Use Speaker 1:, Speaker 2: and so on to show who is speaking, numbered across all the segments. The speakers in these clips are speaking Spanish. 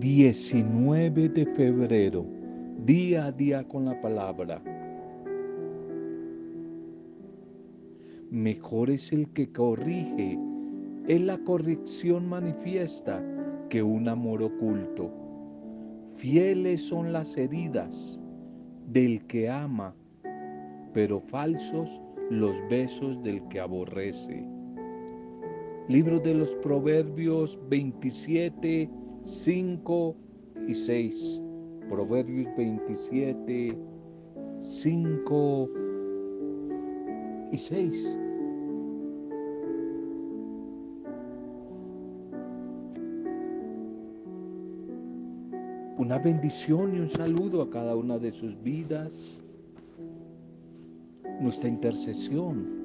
Speaker 1: 19 de febrero, día a día con la palabra. Mejor es el que corrige, es la corrección manifiesta que un amor oculto. Fieles son las heridas del que ama, pero falsos los besos del que aborrece. Libro de los Proverbios 27, 5 y 6. Proverbios 27, 5 y 6. Una bendición y un saludo a cada una de sus vidas. Nuestra intercesión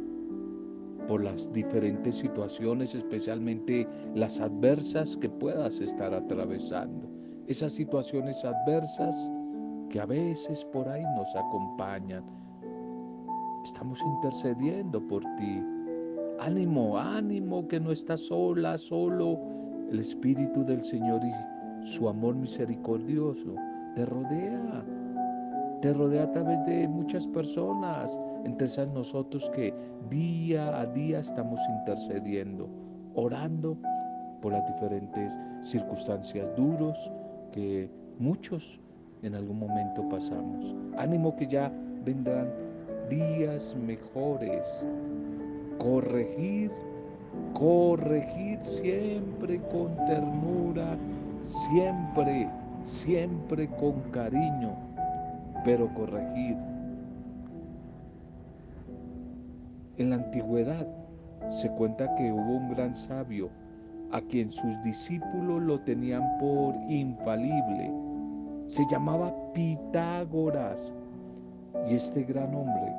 Speaker 1: por las diferentes situaciones, especialmente las adversas que puedas estar atravesando. Esas situaciones adversas que a veces por ahí nos acompañan. Estamos intercediendo por ti. Ánimo, ánimo que no estás sola, solo. El Espíritu del Señor y su amor misericordioso te rodea. Te rodea a través de muchas personas entre esas nosotros que día a día estamos intercediendo, orando por las diferentes circunstancias duros que muchos en algún momento pasamos. Ánimo que ya vendrán días mejores. Corregir, corregir siempre con ternura, siempre, siempre con cariño, pero corregir En la antigüedad se cuenta que hubo un gran sabio a quien sus discípulos lo tenían por infalible. Se llamaba Pitágoras y este gran hombre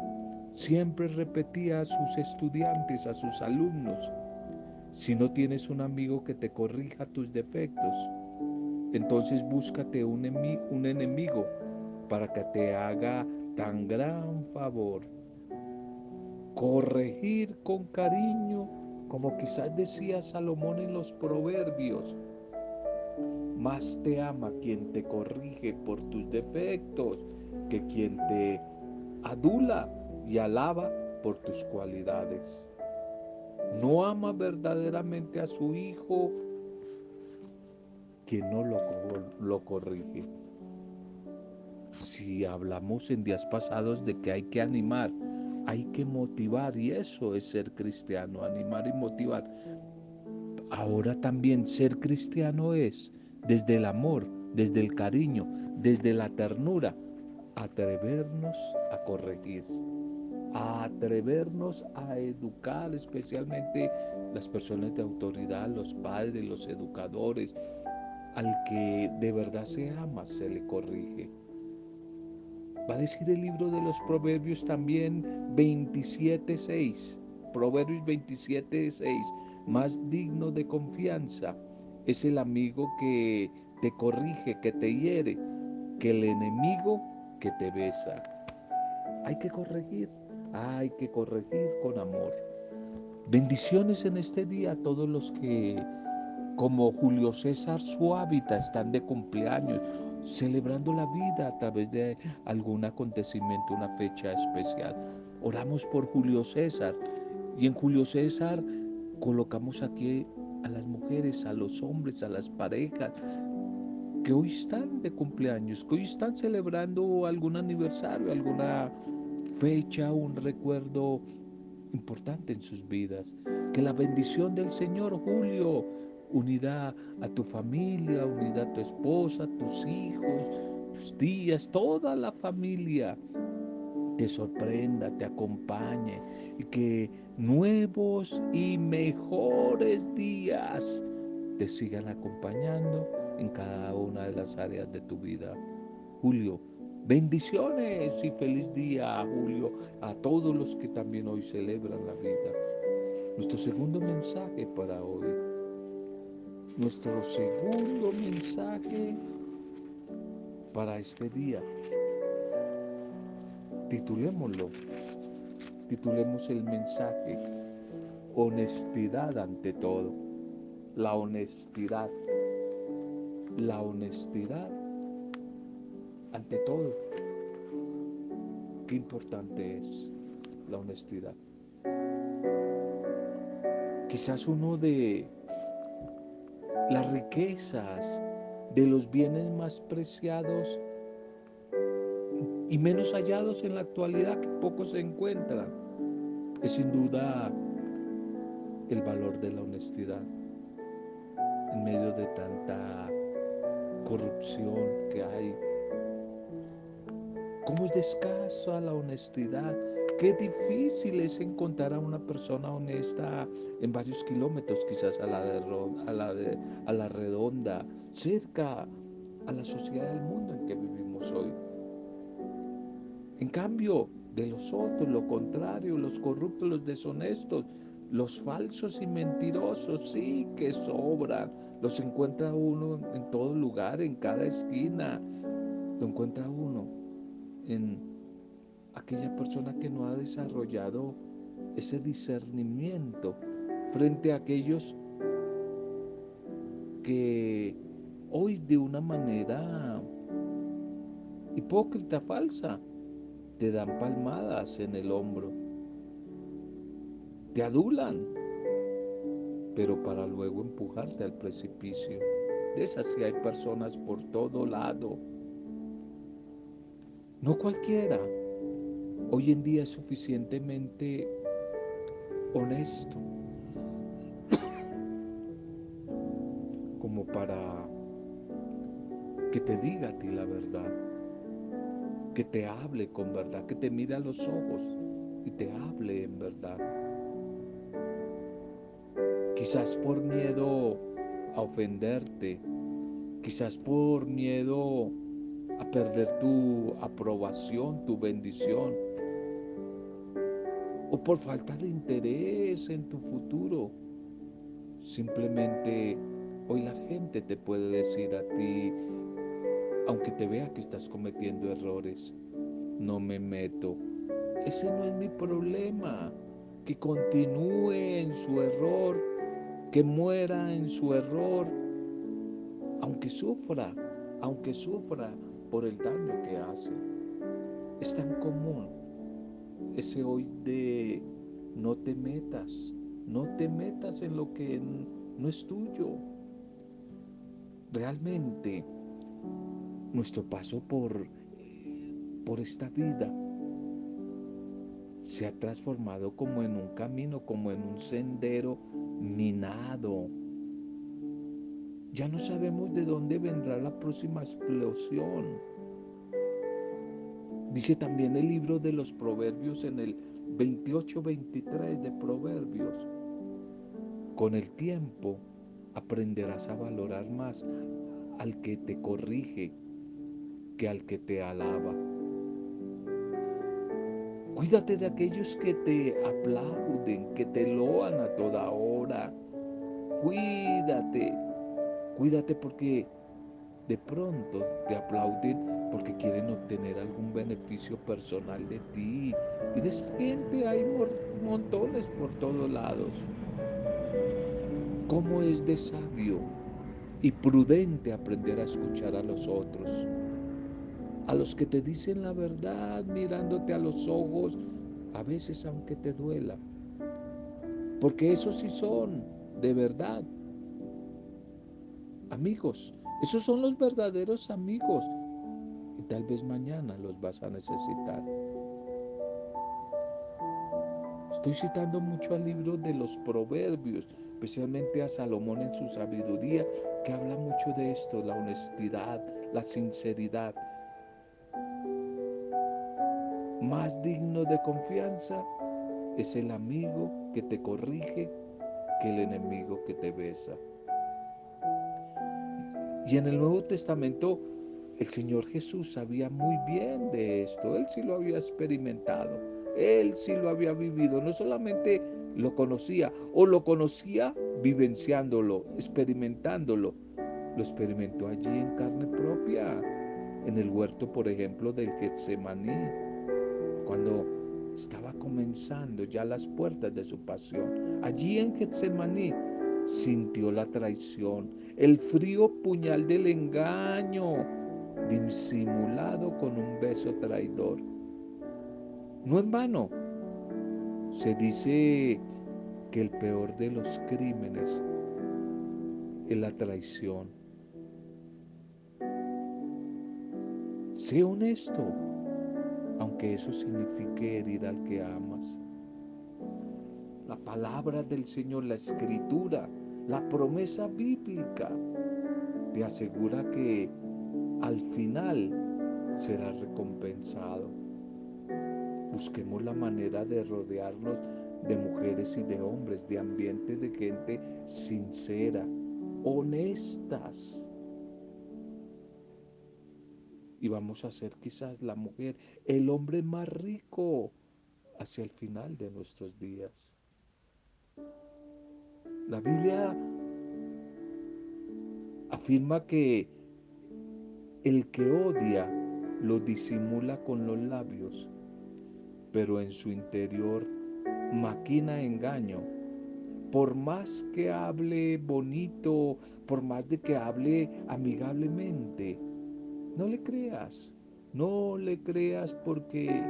Speaker 1: siempre repetía a sus estudiantes, a sus alumnos, si no tienes un amigo que te corrija tus defectos, entonces búscate un, un enemigo para que te haga tan gran favor corregir con cariño, como quizás decía Salomón en los proverbios. Más te ama quien te corrige por tus defectos que quien te adula y alaba por tus cualidades. No ama verdaderamente a su hijo quien no lo, lo corrige. Si hablamos en días pasados de que hay que animar hay que motivar y eso es ser cristiano, animar y motivar. Ahora también ser cristiano es desde el amor, desde el cariño, desde la ternura, atrevernos a corregir, a atrevernos a educar, especialmente las personas de autoridad, los padres, los educadores, al que de verdad se ama, se le corrige. Va a decir el libro de los Proverbios también 27.6. Proverbios 27.6. Más digno de confianza es el amigo que te corrige, que te hiere, que el enemigo que te besa. Hay que corregir, hay que corregir con amor. Bendiciones en este día a todos los que, como Julio César Suávita, están de cumpleaños celebrando la vida a través de algún acontecimiento, una fecha especial. Oramos por Julio César y en Julio César colocamos aquí a las mujeres, a los hombres, a las parejas que hoy están de cumpleaños, que hoy están celebrando algún aniversario, alguna fecha, un recuerdo importante en sus vidas. Que la bendición del Señor, Julio, unidad a tu familia, unidad a tu esposa, tus hijos, tus tías, toda la familia te sorprenda, te acompañe y que nuevos y mejores días te sigan acompañando en cada una de las áreas de tu vida. Julio, bendiciones y feliz día, Julio, a todos los que también hoy celebran la vida. Nuestro segundo mensaje para hoy nuestro segundo mensaje para este día. Titulémoslo, titulemos el mensaje, honestidad ante todo, la honestidad. la honestidad ante todo. Qué importante es la honestidad. Quizás uno de las riquezas, de los bienes más preciados y menos hallados en la actualidad que pocos se encuentran, es sin duda el valor de la honestidad en medio de tanta corrupción que hay. ¿Cómo es escasa la honestidad? Qué difícil es encontrar a una persona honesta en varios kilómetros, quizás a la, a la, a la redonda, cerca a la sociedad del mundo en que vivimos hoy. En cambio, de los otros, lo contrario, los corruptos, los deshonestos, los falsos y mentirosos, sí que sobran. Los encuentra uno en todo lugar, en cada esquina. Lo encuentra uno en aquella persona que no ha desarrollado ese discernimiento frente a aquellos que hoy de una manera hipócrita, falsa, te dan palmadas en el hombro, te adulan, pero para luego empujarte al precipicio. De esas sí hay personas por todo lado. No cualquiera hoy en día es suficientemente honesto como para que te diga a ti la verdad, que te hable con verdad, que te mire a los ojos y te hable en verdad. Quizás por miedo a ofenderte, quizás por miedo a perder tu aprobación, tu bendición, o por falta de interés en tu futuro. Simplemente hoy la gente te puede decir a ti, aunque te vea que estás cometiendo errores, no me meto. Ese no es mi problema. Que continúe en su error, que muera en su error, aunque sufra, aunque sufra por el daño que hace. Es tan común ese hoy de no te metas, no te metas en lo que no es tuyo. Realmente nuestro paso por, por esta vida se ha transformado como en un camino, como en un sendero minado. Ya no sabemos de dónde vendrá la próxima explosión. Dice también el libro de los Proverbios en el 28-23 de Proverbios. Con el tiempo aprenderás a valorar más al que te corrige que al que te alaba. Cuídate de aquellos que te aplauden, que te loan a toda hora. Cuídate, cuídate porque de pronto te aplauden porque quieren obtener algún beneficio personal de ti. Y de esa gente hay montones por todos lados. ¿Cómo es de sabio y prudente aprender a escuchar a los otros? a los que te dicen la verdad mirándote a los ojos, a veces aunque te duela. Porque esos sí son de verdad. Amigos, esos son los verdaderos amigos. Tal vez mañana los vas a necesitar. Estoy citando mucho al libro de los proverbios, especialmente a Salomón en su sabiduría, que habla mucho de esto, la honestidad, la sinceridad. Más digno de confianza es el amigo que te corrige que el enemigo que te besa. Y en el Nuevo Testamento el Señor Jesús sabía muy bien de esto. Él sí lo había experimentado. Él sí lo había vivido. No solamente lo conocía o lo conocía vivenciándolo, experimentándolo. Lo experimentó allí en carne propia. En el huerto, por ejemplo, del Getsemaní cuando estaba comenzando ya las puertas de su pasión. Allí en Getsemaní sintió la traición, el frío puñal del engaño, disimulado con un beso traidor. No en vano, se dice que el peor de los crímenes es la traición. Sé honesto, aunque eso signifique herir al que amas. La palabra del Señor, la escritura, la promesa bíblica te asegura que al final serás recompensado. Busquemos la manera de rodearnos de mujeres y de hombres, de ambientes de gente sincera, honestas. Y vamos a ser quizás la mujer, el hombre más rico hacia el final de nuestros días. La Biblia afirma que el que odia lo disimula con los labios, pero en su interior maquina engaño. Por más que hable bonito, por más de que hable amigablemente, no le creas, no le creas porque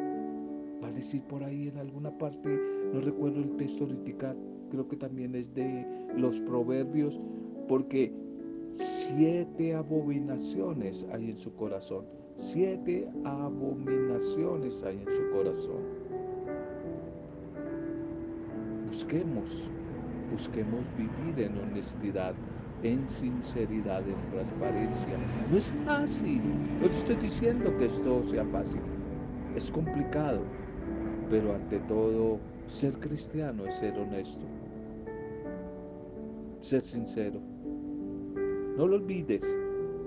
Speaker 1: va a decir por ahí en alguna parte, no recuerdo el texto ahorita, creo que también es de los proverbios, porque siete abominaciones hay en su corazón, siete abominaciones hay en su corazón. Busquemos, busquemos vivir en honestidad, en sinceridad, en transparencia. No es fácil, no te estoy diciendo que esto sea fácil, es complicado, pero ante todo ser cristiano es ser honesto, ser sincero. No lo olvides,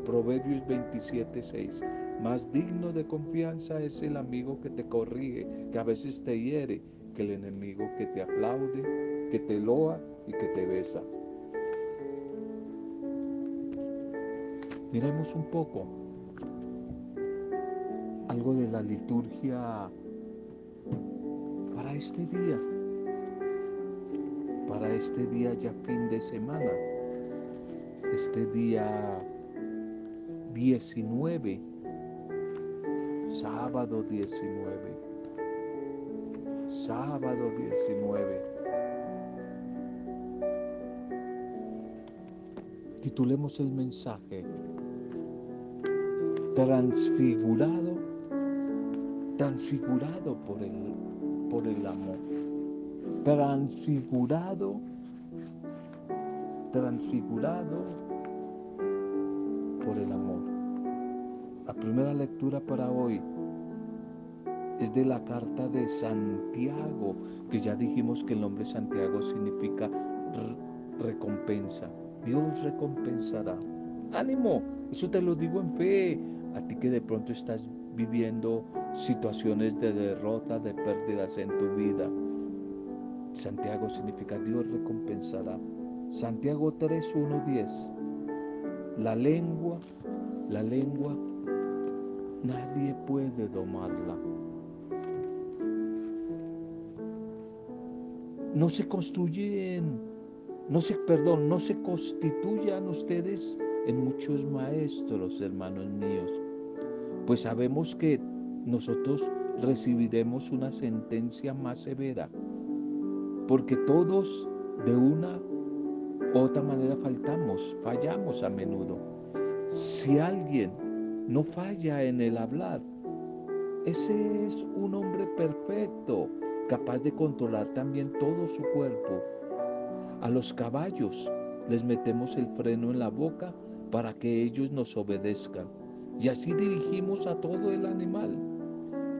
Speaker 1: Proverbios 27, 6. Más digno de confianza es el amigo que te corrige, que a veces te hiere el enemigo que te aplaude, que te loa y que te besa. Miremos un poco algo de la liturgia para este día, para este día ya fin de semana, este día 19, sábado 19 sábado 19. Titulemos el mensaje Transfigurado, transfigurado por el, por el amor. Transfigurado, transfigurado por el amor. La primera lectura para hoy es de la carta de Santiago, que ya dijimos que el nombre Santiago significa recompensa. Dios recompensará. Ánimo, eso te lo digo en fe. A ti que de pronto estás viviendo situaciones de derrota, de pérdidas en tu vida. Santiago significa Dios recompensará. Santiago 3, 1, 10. La lengua, la lengua, nadie puede domarla. no se construyen, no se, perdón, no se constituyan ustedes en muchos maestros, hermanos míos, pues sabemos que nosotros recibiremos una sentencia más severa, porque todos de una otra manera faltamos, fallamos a menudo. Si alguien no falla en el hablar, ese es un hombre perfecto, capaz de controlar también todo su cuerpo. A los caballos les metemos el freno en la boca para que ellos nos obedezcan. Y así dirigimos a todo el animal.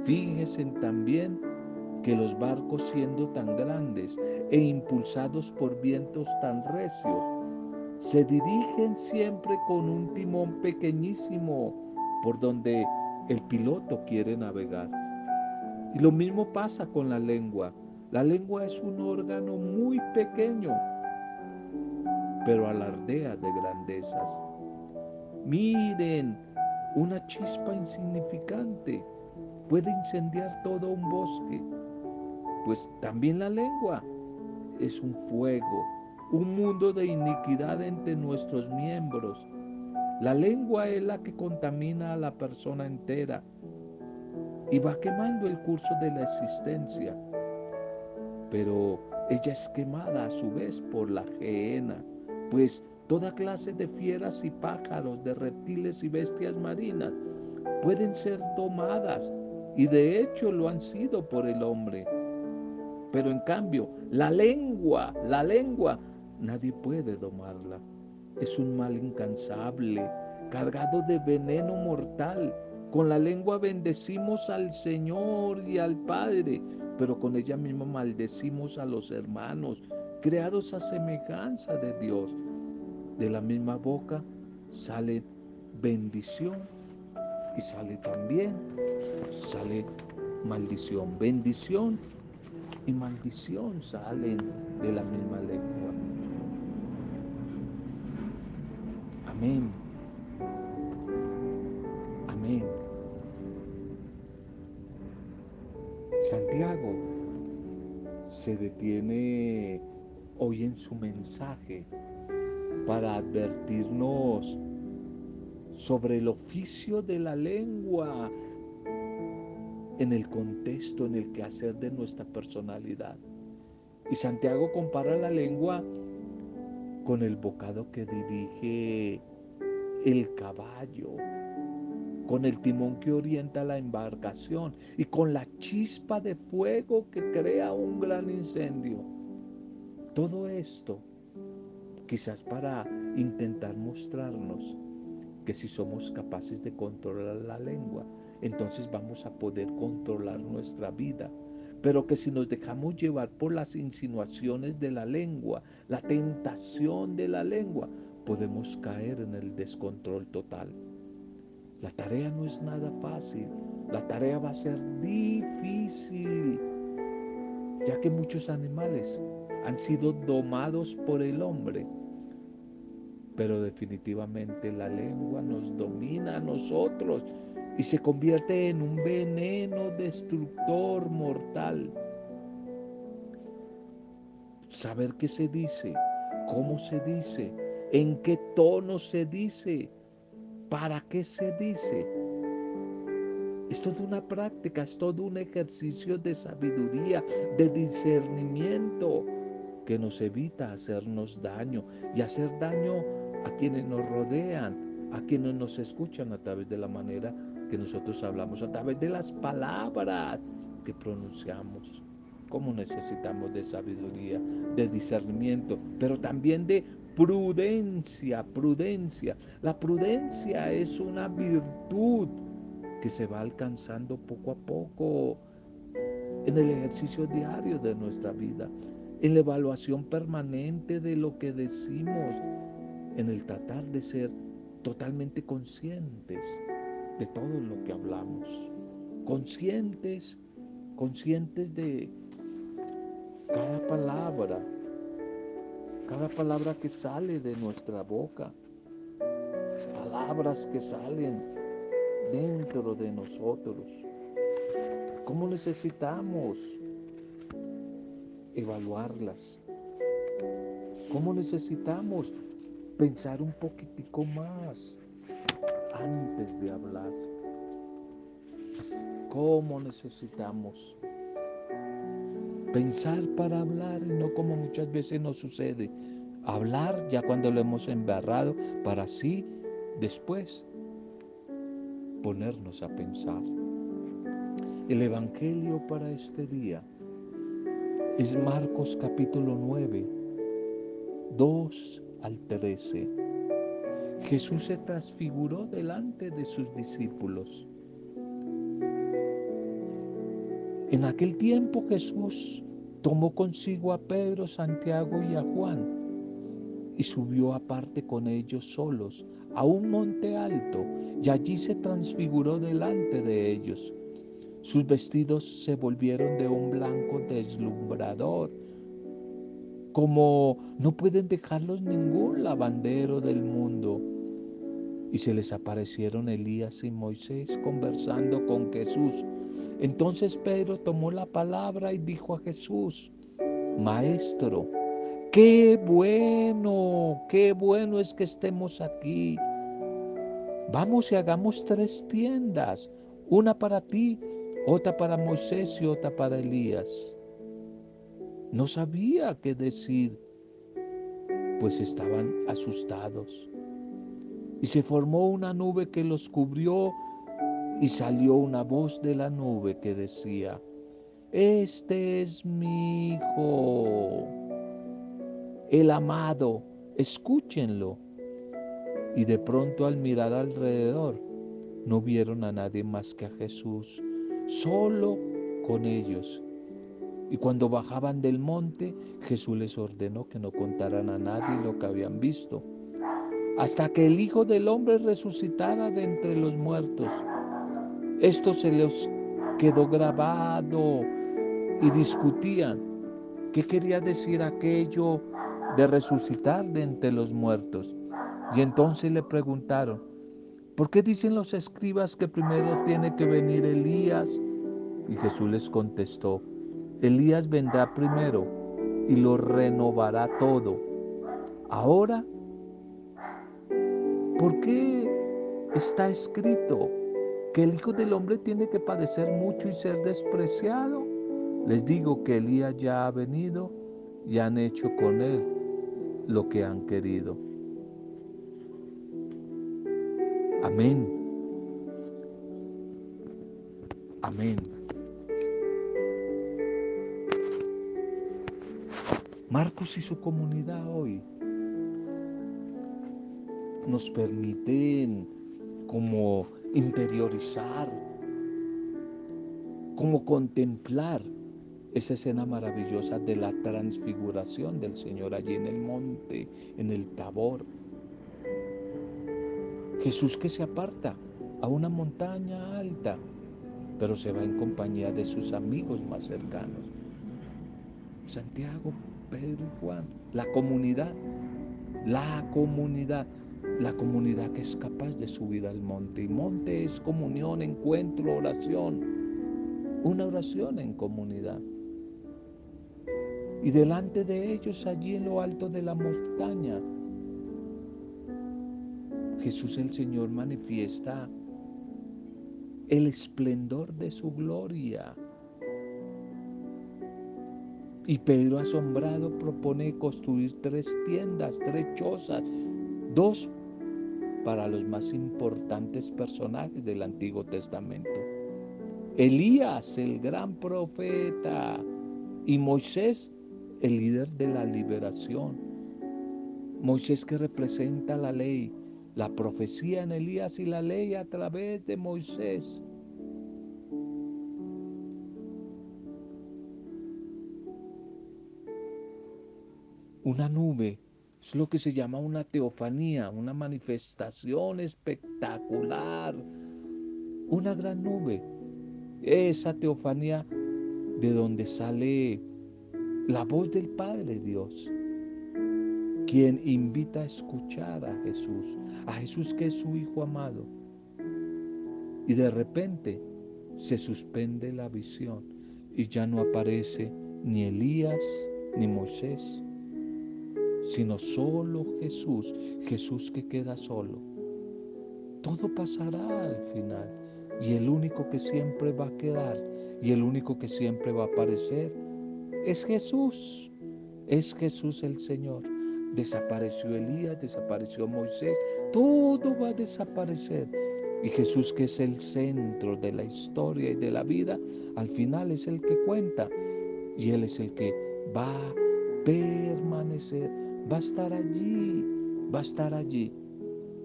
Speaker 1: Fíjense también que los barcos siendo tan grandes e impulsados por vientos tan recios, se dirigen siempre con un timón pequeñísimo por donde el piloto quiere navegar. Y lo mismo pasa con la lengua. La lengua es un órgano muy pequeño, pero alardea de grandezas. Miren, una chispa insignificante puede incendiar todo un bosque, pues también la lengua es un fuego un mundo de iniquidad entre nuestros miembros. La lengua es la que contamina a la persona entera y va quemando el curso de la existencia. Pero ella es quemada a su vez por la gehenna, pues toda clase de fieras y pájaros, de reptiles y bestias marinas pueden ser tomadas y de hecho lo han sido por el hombre. Pero en cambio, la lengua, la lengua, nadie puede domarla. Es un mal incansable, cargado de veneno mortal. Con la lengua bendecimos al Señor y al Padre, pero con ella misma maldecimos a los hermanos, creados a semejanza de Dios. De la misma boca sale bendición y sale también, sale maldición. Bendición y maldición salen de la misma lengua. Amén. Amén. Santiago se detiene hoy en su mensaje para advertirnos sobre el oficio de la lengua en el contexto, en el quehacer de nuestra personalidad. Y Santiago compara la lengua con el bocado que dirige el caballo, con el timón que orienta la embarcación y con la chispa de fuego que crea un gran incendio. Todo esto quizás para intentar mostrarnos que si somos capaces de controlar la lengua, entonces vamos a poder controlar nuestra vida. Pero que si nos dejamos llevar por las insinuaciones de la lengua, la tentación de la lengua, podemos caer en el descontrol total. La tarea no es nada fácil, la tarea va a ser difícil, ya que muchos animales han sido domados por el hombre. Pero definitivamente la lengua nos domina a nosotros y se convierte en un veneno destructor mortal. Saber qué se dice, cómo se dice, en qué tono se dice, para qué se dice. Es toda una práctica, es todo un ejercicio de sabiduría, de discernimiento que nos evita hacernos daño y hacer daño a quienes nos rodean, a quienes nos escuchan a través de la manera que nosotros hablamos, a través de las palabras que pronunciamos. Cómo necesitamos de sabiduría, de discernimiento, pero también de prudencia, prudencia. La prudencia es una virtud que se va alcanzando poco a poco en el ejercicio diario de nuestra vida, en la evaluación permanente de lo que decimos, en el tratar de ser totalmente conscientes de todo lo que hablamos, conscientes, conscientes de cada palabra, cada palabra que sale de nuestra boca, palabras que salen dentro de nosotros. ¿Cómo necesitamos evaluarlas? ¿Cómo necesitamos pensar un poquitico más? Antes de hablar. ¿Cómo necesitamos pensar para hablar y no como muchas veces nos sucede? Hablar ya cuando lo hemos embarrado para así después ponernos a pensar. El Evangelio para este día es Marcos capítulo 9, 2 al 13. Jesús se transfiguró delante de sus discípulos. En aquel tiempo Jesús tomó consigo a Pedro, Santiago y a Juan y subió aparte con ellos solos a un monte alto y allí se transfiguró delante de ellos. Sus vestidos se volvieron de un blanco deslumbrador, como no pueden dejarlos ningún lavandero del mundo y se les aparecieron Elías y Moisés conversando con Jesús. Entonces Pedro tomó la palabra y dijo a Jesús, Maestro, Qué bueno, qué bueno es que estemos aquí. Vamos y hagamos tres tiendas, una para ti, otra para Moisés y otra para Elías. No sabía qué decir, pues estaban asustados. Y se formó una nube que los cubrió y salió una voz de la nube que decía, este es mi hijo, el amado, escúchenlo. Y de pronto al mirar alrededor, no vieron a nadie más que a Jesús, solo con ellos. Y cuando bajaban del monte, Jesús les ordenó que no contaran a nadie lo que habían visto, hasta que el Hijo del Hombre resucitara de entre los muertos. Esto se les quedó grabado y discutían qué quería decir aquello de resucitar de entre los muertos. Y entonces le preguntaron, ¿por qué dicen los escribas que primero tiene que venir Elías? Y Jesús les contestó, Elías vendrá primero y lo renovará todo. Ahora, ¿por qué está escrito que el Hijo del Hombre tiene que padecer mucho y ser despreciado? Les digo que Elías ya ha venido y han hecho con él lo que han querido. Amén. Amén. Marcos y su comunidad hoy nos permiten como interiorizar, como contemplar esa escena maravillosa de la transfiguración del Señor allí en el monte, en el tabor. Jesús que se aparta a una montaña alta, pero se va en compañía de sus amigos más cercanos. Santiago, Pedro y Juan, la comunidad, la comunidad, la comunidad que es capaz de subir al monte. Y monte es comunión, encuentro, oración, una oración en comunidad. Y delante de ellos, allí en lo alto de la montaña, Jesús el Señor manifiesta el esplendor de su gloria y Pedro asombrado propone construir tres tiendas, tres chozas, dos para los más importantes personajes del Antiguo Testamento. Elías, el gran profeta, y Moisés, el líder de la liberación. Moisés que representa la ley, la profecía en Elías y la ley a través de Moisés. Una nube es lo que se llama una teofanía, una manifestación espectacular, una gran nube. Esa teofanía de donde sale la voz del Padre Dios, quien invita a escuchar a Jesús, a Jesús que es su Hijo amado. Y de repente se suspende la visión y ya no aparece ni Elías ni Moisés sino solo Jesús, Jesús que queda solo. Todo pasará al final y el único que siempre va a quedar y el único que siempre va a aparecer es Jesús. Es Jesús el Señor. Desapareció Elías, desapareció Moisés, todo va a desaparecer. Y Jesús que es el centro de la historia y de la vida, al final es el que cuenta. Y Él es el que va a permanecer va a estar allí, va a estar allí.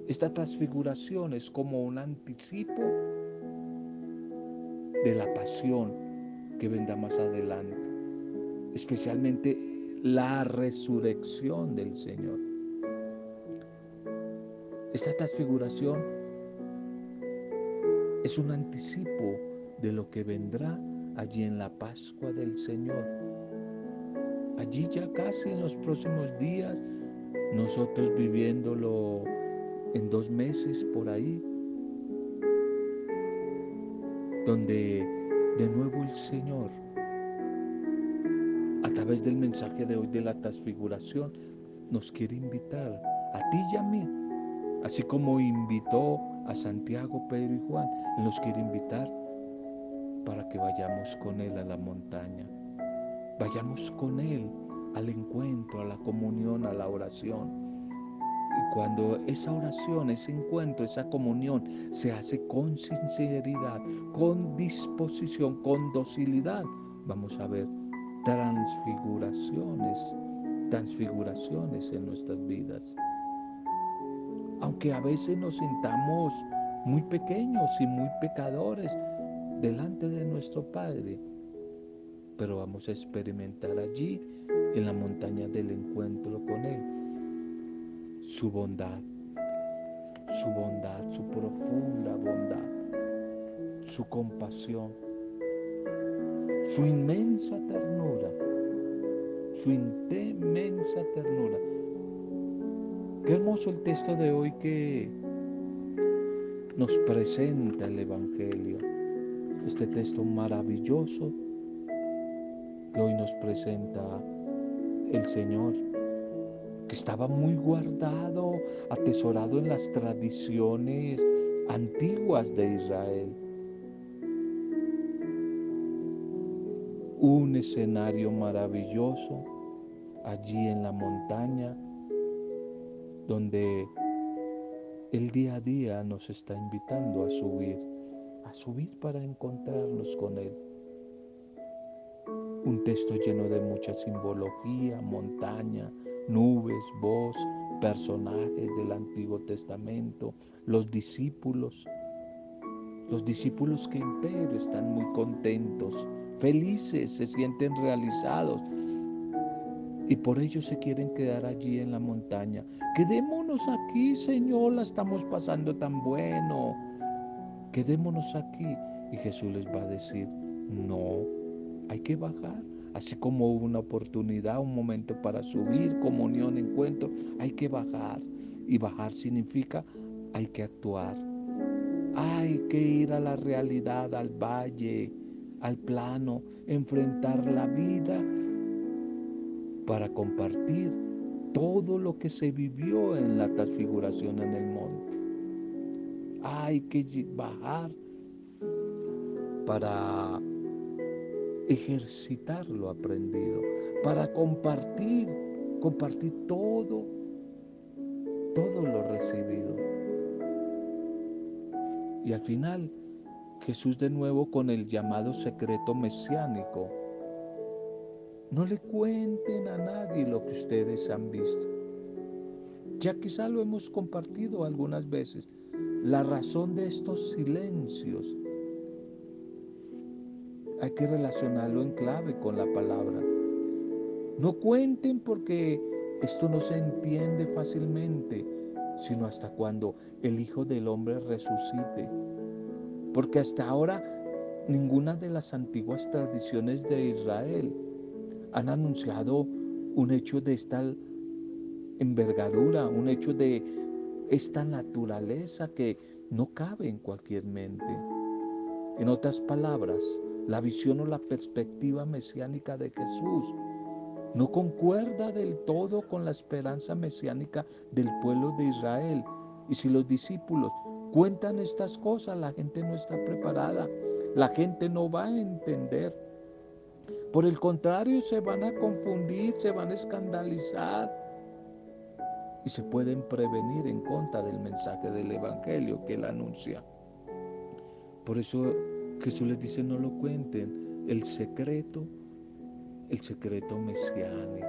Speaker 1: Esta transfiguración es como un anticipo de la pasión que vendrá más adelante, especialmente la resurrección del Señor. Esta transfiguración es un anticipo de lo que vendrá allí en la Pascua del Señor allí ya casi en los próximos días, nosotros viviéndolo en dos meses por ahí, donde de nuevo el Señor, a través del mensaje de hoy de la transfiguración, nos quiere invitar a ti y a mí, así como invitó a Santiago, Pedro y Juan, nos quiere invitar para que vayamos con Él a la montaña, vayamos con Él al encuentro, a la comunión, a la oración. Y cuando esa oración, ese encuentro, esa comunión se hace con sinceridad, con disposición, con docilidad, vamos a ver transfiguraciones, transfiguraciones en nuestras vidas. Aunque a veces nos sintamos muy pequeños y muy pecadores delante de nuestro Padre, pero vamos a experimentar allí, en la montaña del encuentro con Él, su bondad, su bondad, su profunda bondad, su compasión, su inmensa ternura, su inmensa ternura. Qué hermoso el texto de hoy que nos presenta el Evangelio. Este texto maravilloso que hoy nos presenta el Señor, que estaba muy guardado, atesorado en las tradiciones antiguas de Israel. Un escenario maravilloso allí en la montaña, donde el día a día nos está invitando a subir, a subir para encontrarnos con Él. Un texto lleno de mucha simbología, montaña, nubes, voz, personajes del Antiguo Testamento, los discípulos. Los discípulos que Pedro están muy contentos, felices, se sienten realizados y por ello se quieren quedar allí en la montaña. Quedémonos aquí, Señor, la estamos pasando tan bueno. Quedémonos aquí. Y Jesús les va a decir, no, hay que bajar. Así como hubo una oportunidad, un momento para subir, comunión, encuentro, hay que bajar. Y bajar significa hay que actuar. Hay que ir a la realidad, al valle, al plano, enfrentar la vida para compartir todo lo que se vivió en la transfiguración en el monte. Hay que bajar para ejercitar lo aprendido, para compartir, compartir todo, todo lo recibido. Y al final, Jesús de nuevo con el llamado secreto mesiánico. No le cuenten a nadie lo que ustedes han visto. Ya quizá lo hemos compartido algunas veces. La razón de estos silencios hay que relacionarlo en clave con la palabra. No cuenten porque esto no se entiende fácilmente, sino hasta cuando el Hijo del Hombre resucite. Porque hasta ahora ninguna de las antiguas tradiciones de Israel han anunciado un hecho de esta envergadura, un hecho de esta naturaleza que no cabe en cualquier mente. En otras palabras, la visión o la perspectiva mesiánica de Jesús no concuerda del todo con la esperanza mesiánica del pueblo de Israel. Y si los discípulos cuentan estas cosas, la gente no está preparada, la gente no va a entender. Por el contrario, se van a confundir, se van a escandalizar y se pueden prevenir en contra del mensaje del Evangelio que él anuncia. Por eso Jesús les dice, no lo cuenten. El secreto, el secreto mesiánico.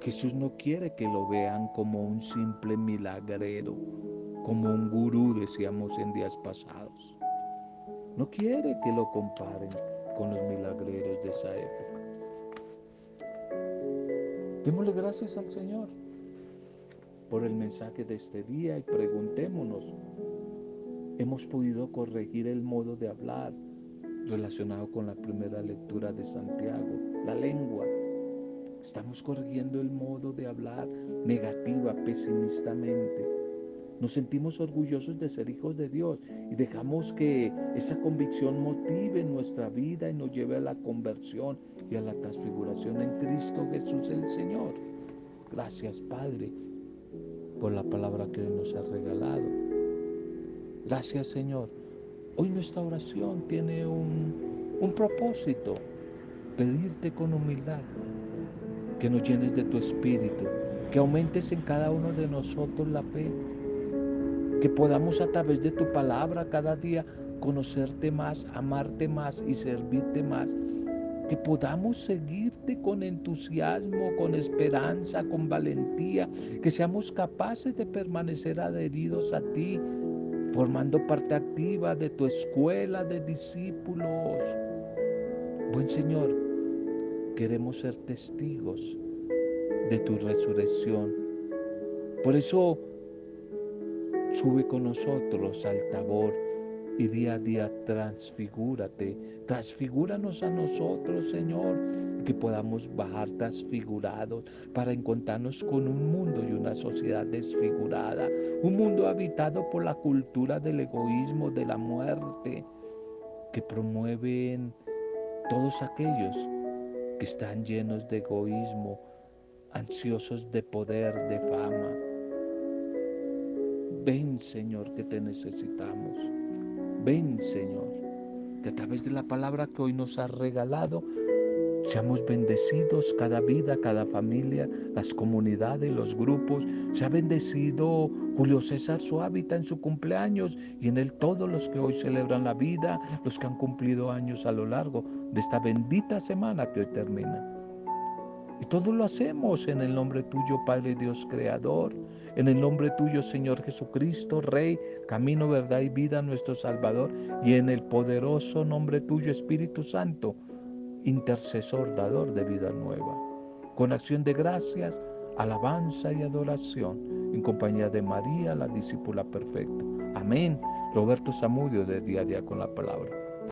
Speaker 1: Jesús no quiere que lo vean como un simple milagrero, como un gurú, decíamos en días pasados. No quiere que lo comparen con los milagreros de esa época. Démosle gracias al Señor por el mensaje de este día y preguntémonos, hemos podido corregir el modo de hablar relacionado con la primera lectura de Santiago, la lengua. Estamos corrigiendo el modo de hablar negativa, pesimistamente. Nos sentimos orgullosos de ser hijos de Dios y dejamos que esa convicción motive nuestra vida y nos lleve a la conversión y a la transfiguración en Cristo Jesús el Señor. Gracias Padre por la palabra que nos has regalado. Gracias Señor. Hoy nuestra oración tiene un, un propósito, pedirte con humildad que nos llenes de tu espíritu, que aumentes en cada uno de nosotros la fe, que podamos a través de tu palabra cada día conocerte más, amarte más y servirte más, que podamos seguirte con entusiasmo, con esperanza, con valentía, que seamos capaces de permanecer adheridos a ti, formando parte activa de tu escuela de discípulos. Buen Señor, queremos ser testigos de tu resurrección. Por eso sube con nosotros al tabor y día a día transfigúrate, transfigúranos a nosotros, Señor, que podamos bajar transfigurados para encontrarnos con un mundo y una sociedad desfigurada, un mundo habitado por la cultura del egoísmo, de la muerte, que promueven todos aquellos que están llenos de egoísmo, ansiosos de poder, de fama. Ven Señor que te necesitamos. Ven Señor, que a través de la palabra que hoy nos has regalado, seamos bendecidos cada vida, cada familia, las comunidades, los grupos. Se ha bendecido Julio César su hábitat en su cumpleaños y en él todos los que hoy celebran la vida, los que han cumplido años a lo largo de esta bendita semana que hoy termina. Y todo lo hacemos en el nombre tuyo, Padre Dios Creador, en el nombre tuyo, Señor Jesucristo, Rey, camino, verdad y vida, nuestro Salvador, y en el poderoso nombre tuyo, Espíritu Santo, intercesor, dador de vida nueva. Con acción de gracias, alabanza y adoración, en compañía de María, la discípula perfecta. Amén. Roberto Zamudio de Día a Día con la Palabra.